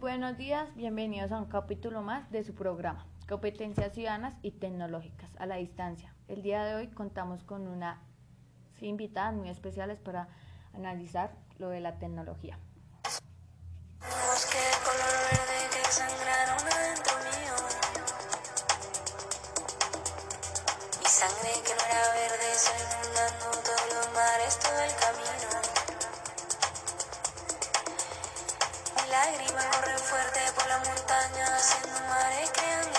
Buenos días, bienvenidos a un capítulo más de su programa, Competencias Ciudadanas y Tecnológicas a la Distancia. El día de hoy contamos con una invitada muy especiales para analizar lo de la tecnología. sangre que era verde, todo el camino. Mi lágrima corre fuerte por la montaña, haciendo mares, creando.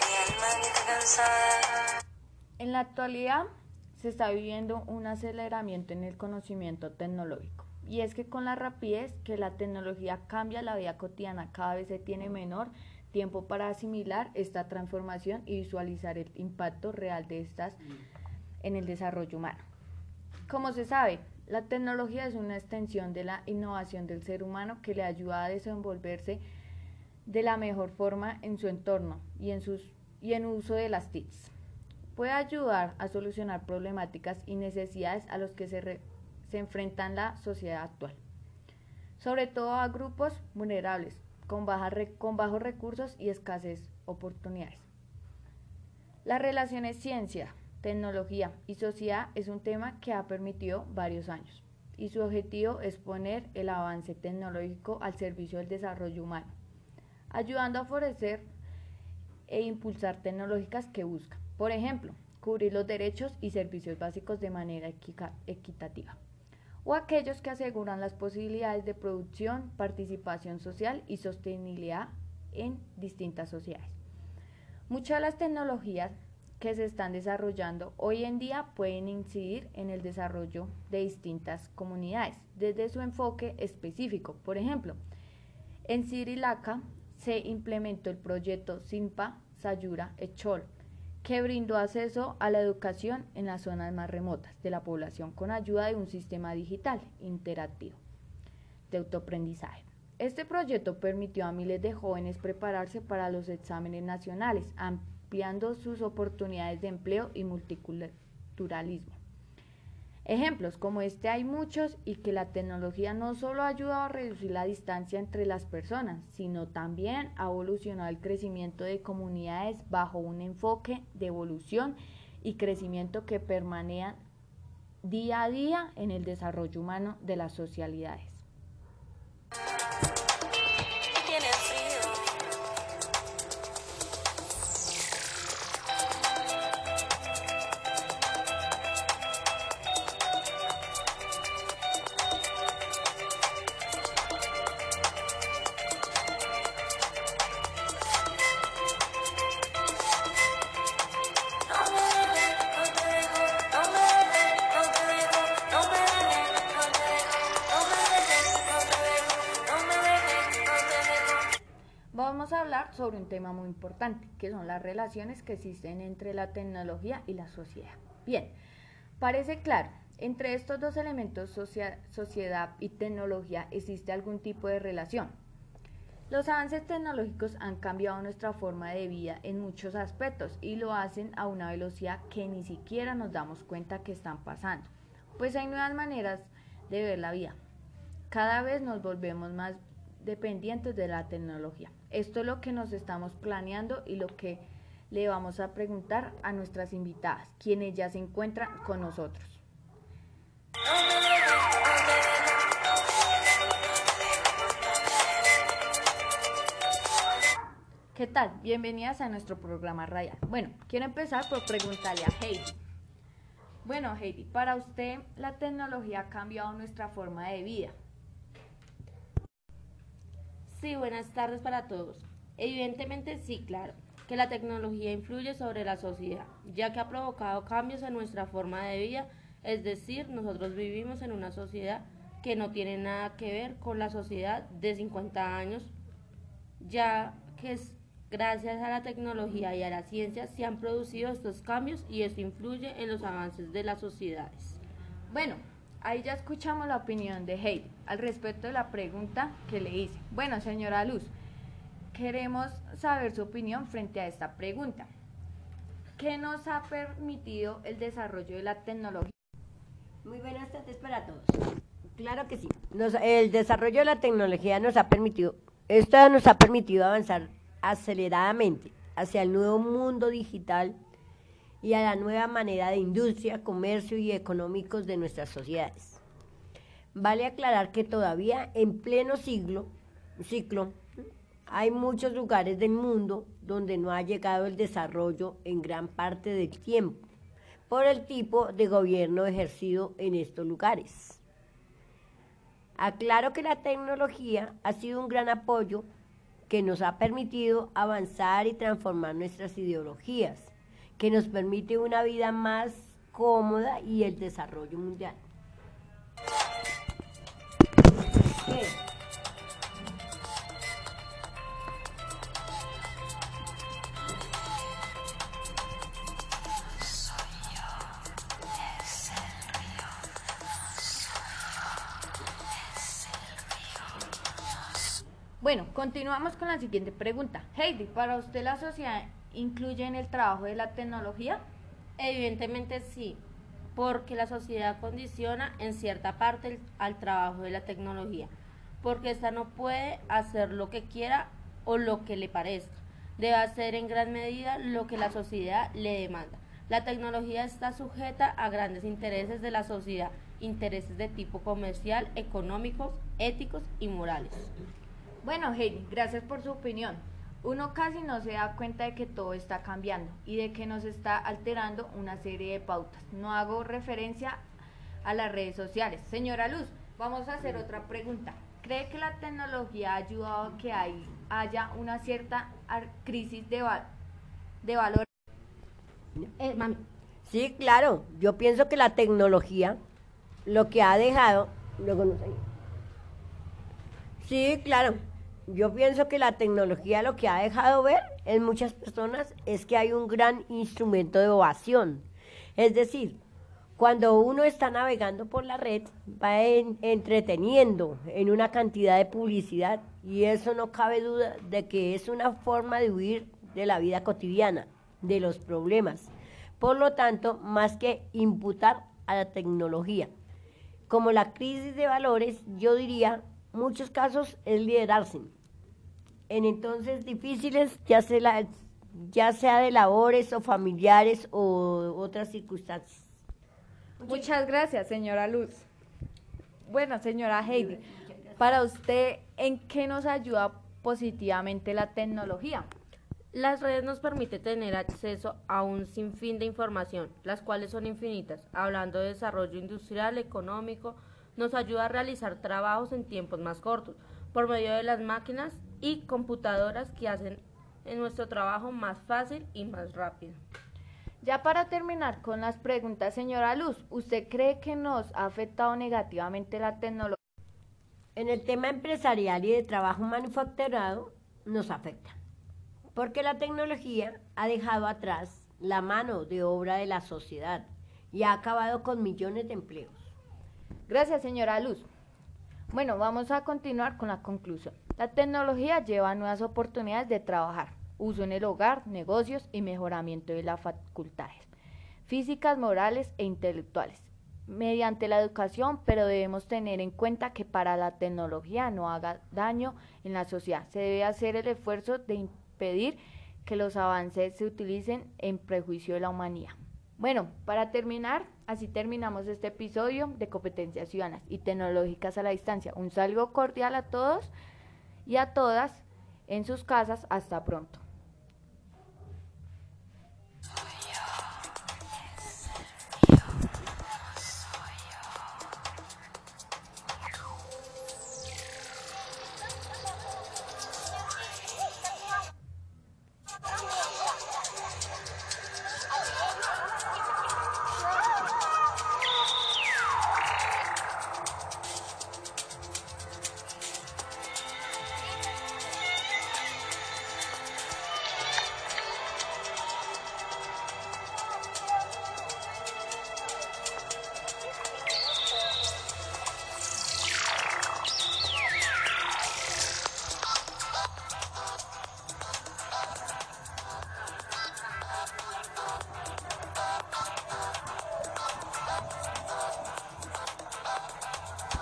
Mi alma está cansada. En la actualidad se está viviendo un aceleramiento en el conocimiento tecnológico. Y es que con la rapidez que la tecnología cambia la vida cotidiana, cada vez se tiene menor tiempo para asimilar esta transformación y visualizar el impacto real de estas en el desarrollo humano. Como se sabe, la tecnología es una extensión de la innovación del ser humano que le ayuda a desenvolverse de la mejor forma en su entorno y en, sus, y en uso de las TICs. Puede ayudar a solucionar problemáticas y necesidades a los que se, se enfrentan la sociedad actual, sobre todo a grupos vulnerables, con, con bajos recursos y escasez oportunidades. Las relaciones ciencia, tecnología y sociedad es un tema que ha permitido varios años y su objetivo es poner el avance tecnológico al servicio del desarrollo humano, ayudando a favorecer e impulsar tecnológicas que buscan, por ejemplo, cubrir los derechos y servicios básicos de manera equitativa o aquellos que aseguran las posibilidades de producción, participación social y sostenibilidad en distintas sociedades. Muchas de las tecnologías que se están desarrollando hoy en día pueden incidir en el desarrollo de distintas comunidades desde su enfoque específico. Por ejemplo, en Sri Lanka se implementó el proyecto SIMPA Sayura Echol, que brindó acceso a la educación en las zonas más remotas de la población con ayuda de un sistema digital interactivo de autoaprendizaje. Este proyecto permitió a miles de jóvenes prepararse para los exámenes nacionales, sus oportunidades de empleo y multiculturalismo. Ejemplos como este hay muchos y que la tecnología no solo ha ayudado a reducir la distancia entre las personas, sino también ha evolucionado el crecimiento de comunidades bajo un enfoque de evolución y crecimiento que permanecen día a día en el desarrollo humano de las socialidades. Sobre un tema muy importante, que son las relaciones que existen entre la tecnología y la sociedad. Bien, parece claro, entre estos dos elementos, sociedad y tecnología, existe algún tipo de relación. Los avances tecnológicos han cambiado nuestra forma de vida en muchos aspectos y lo hacen a una velocidad que ni siquiera nos damos cuenta que están pasando. Pues hay nuevas maneras de ver la vida. Cada vez nos volvemos más dependientes de la tecnología. Esto es lo que nos estamos planeando y lo que le vamos a preguntar a nuestras invitadas, quienes ya se encuentran con nosotros. ¿Qué tal? Bienvenidas a nuestro programa Raya. Bueno, quiero empezar por preguntarle a Heidi. Bueno, Heidi, para usted la tecnología ha cambiado nuestra forma de vida. Sí, buenas tardes para todos. Evidentemente sí, claro, que la tecnología influye sobre la sociedad, ya que ha provocado cambios en nuestra forma de vida, es decir, nosotros vivimos en una sociedad que no tiene nada que ver con la sociedad de 50 años, ya que es gracias a la tecnología y a la ciencia se han producido estos cambios y eso influye en los avances de las sociedades. Bueno, Ahí ya escuchamos la opinión de Heidi al respecto de la pregunta que le hice. Bueno, señora Luz, queremos saber su opinión frente a esta pregunta. ¿Qué nos ha permitido el desarrollo de la tecnología? Muy buenas tardes para todos. Claro que sí. Nos- el desarrollo de la tecnología nos ha permitido, esto nos ha permitido avanzar aceleradamente hacia el nuevo mundo digital y a la nueva manera de industria, comercio y económicos de nuestras sociedades. Vale aclarar que todavía en pleno siglo, ciclo, hay muchos lugares del mundo donde no ha llegado el desarrollo en gran parte del tiempo por el tipo de gobierno ejercido en estos lugares. Aclaro que la tecnología ha sido un gran apoyo que nos ha permitido avanzar y transformar nuestras ideologías, que nos permite una vida más cómoda y el desarrollo mundial. ¿Qué? Bueno, continuamos con la siguiente pregunta. Heidi, ¿para usted la sociedad incluye en el trabajo de la tecnología? Evidentemente sí, porque la sociedad condiciona en cierta parte el- al trabajo de la tecnología, porque ésta no puede hacer lo que quiera o lo que le parezca, debe hacer en gran medida lo que la sociedad le demanda. La tecnología está sujeta a grandes intereses de la sociedad, intereses de tipo comercial, económicos, éticos y morales. Bueno, Heidi, gracias por su opinión. Uno casi no se da cuenta de que todo está cambiando y de que nos está alterando una serie de pautas. No hago referencia a las redes sociales. Señora Luz, vamos a hacer otra pregunta. ¿Cree que la tecnología ha ayudado a que hay- haya una cierta crisis de, de valor? Eh, mami, Sí, claro. Yo pienso que la tecnología lo que ha dejado, luego no sé. Sí, claro. Yo pienso que la tecnología lo que ha dejado ver en muchas personas es que hay un gran instrumento de ovación. Es decir, cuando uno está navegando por la red, va en- entreteniendo en una cantidad de publicidad y eso no cabe duda de que es una forma de huir de la vida cotidiana, de los problemas. Por lo tanto, más que imputar a la tecnología, como la crisis de valores, yo diría, muchos casos es liderarse. En entonces difíciles, ya sea, la- ya sea de labores o familiares o otras circunstancias. Muchas gracias, señora Luz. Bueno, señora Heidi, para usted, ¿en qué nos ayuda positivamente la tecnología? Las redes nos permiten tener acceso a un sinfín de información, las cuales son infinitas. Hablando de desarrollo industrial, económico, nos ayuda a realizar trabajos en tiempos más cortos, por medio de las máquinas y computadoras que hacen en nuestro trabajo más fácil y más rápido. Ya para terminar con las preguntas, señora Luz, ¿usted cree que nos ha afectado negativamente la tecnología? En el tema empresarial y de trabajo manufacturado nos afecta, porque la tecnología ha dejado atrás la mano de obra de la sociedad y ha acabado con millones de empleos. Gracias, señora Luz. Bueno, vamos a continuar con la conclusión. La tecnología lleva nuevas oportunidades de trabajar, uso en el hogar, negocios y mejoramiento de las facultades físicas, morales e intelectuales mediante la educación, pero debemos tener en cuenta que para la tecnología no haga daño en la sociedad. Se debe hacer el esfuerzo de impedir que los avances se utilicen en prejuicio de la humanidad. Bueno, para terminar, así terminamos este episodio de competencias ciudadanas y tecnológicas a la distancia. Un saludo cordial a todos y a todas en sus casas. Hasta pronto.